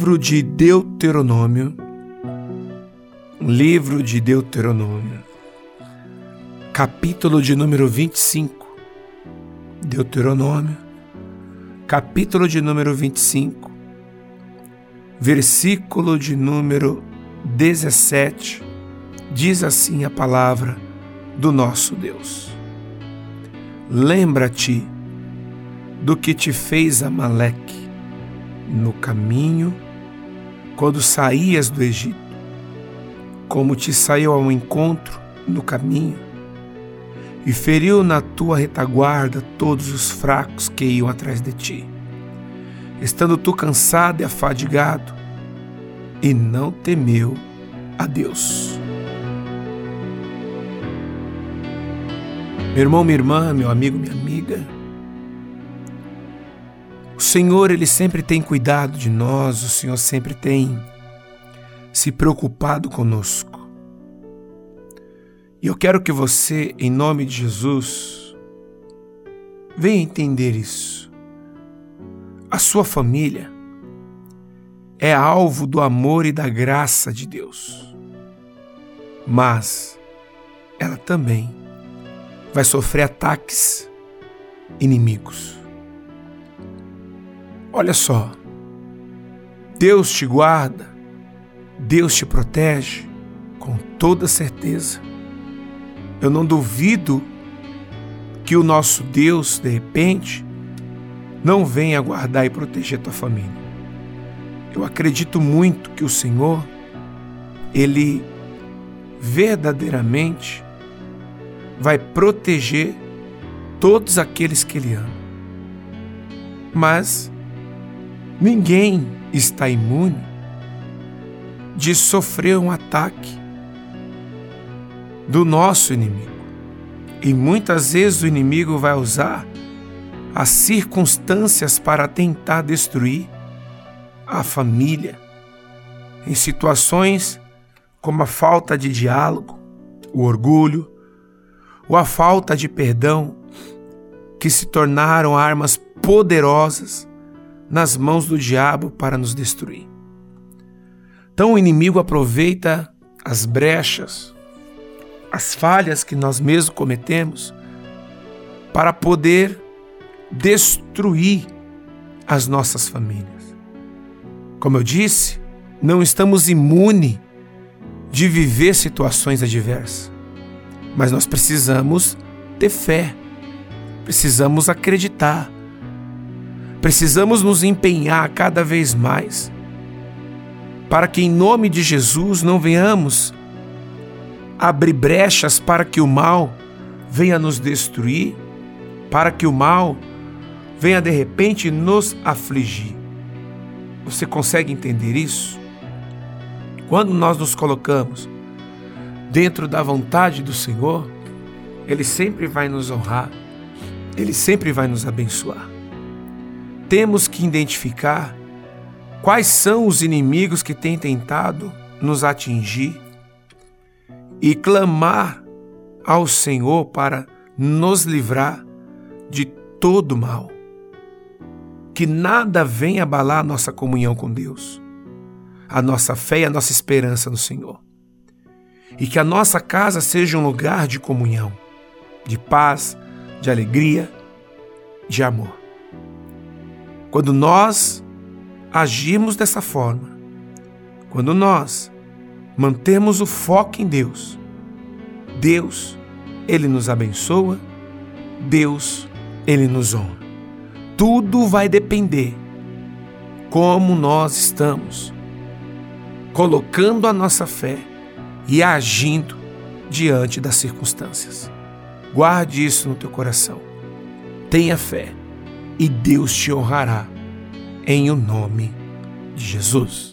de Deuteronômio, livro de Deuteronômio, capítulo de número 25. Deuteronômio, capítulo de número 25, versículo de número 17, diz assim a palavra do nosso Deus. Lembra-te do que te fez Amaleque no caminho quando saías do Egito, como te saiu ao encontro no caminho e feriu na tua retaguarda todos os fracos que iam atrás de ti, estando tu cansado e afadigado, e não temeu a Deus. Meu irmão, minha irmã, meu amigo, minha amiga, Senhor, Ele sempre tem cuidado de nós, o Senhor sempre tem se preocupado conosco. E eu quero que você, em nome de Jesus, venha entender isso. A sua família é alvo do amor e da graça de Deus. Mas ela também vai sofrer ataques inimigos. Olha só, Deus te guarda, Deus te protege com toda certeza. Eu não duvido que o nosso Deus, de repente, não venha guardar e proteger tua família. Eu acredito muito que o Senhor, Ele verdadeiramente vai proteger todos aqueles que Ele ama. Mas Ninguém está imune de sofrer um ataque do nosso inimigo. E muitas vezes o inimigo vai usar as circunstâncias para tentar destruir a família em situações como a falta de diálogo, o orgulho, ou a falta de perdão, que se tornaram armas poderosas nas mãos do diabo para nos destruir. Então o inimigo aproveita as brechas, as falhas que nós mesmos cometemos, para poder destruir as nossas famílias. Como eu disse, não estamos imunes de viver situações adversas, mas nós precisamos ter fé, precisamos acreditar Precisamos nos empenhar cada vez mais para que, em nome de Jesus, não venhamos abrir brechas para que o mal venha nos destruir, para que o mal venha de repente nos afligir. Você consegue entender isso? Quando nós nos colocamos dentro da vontade do Senhor, Ele sempre vai nos honrar, Ele sempre vai nos abençoar temos que identificar quais são os inimigos que têm tentado nos atingir e clamar ao Senhor para nos livrar de todo mal. Que nada venha abalar a nossa comunhão com Deus, a nossa fé e a nossa esperança no Senhor. E que a nossa casa seja um lugar de comunhão, de paz, de alegria, de amor. Quando nós agimos dessa forma, quando nós mantemos o foco em Deus, Deus, Ele nos abençoa, Deus, Ele nos honra. Tudo vai depender como nós estamos colocando a nossa fé e agindo diante das circunstâncias. Guarde isso no teu coração. Tenha fé e Deus te honrará, em o nome de Jesus.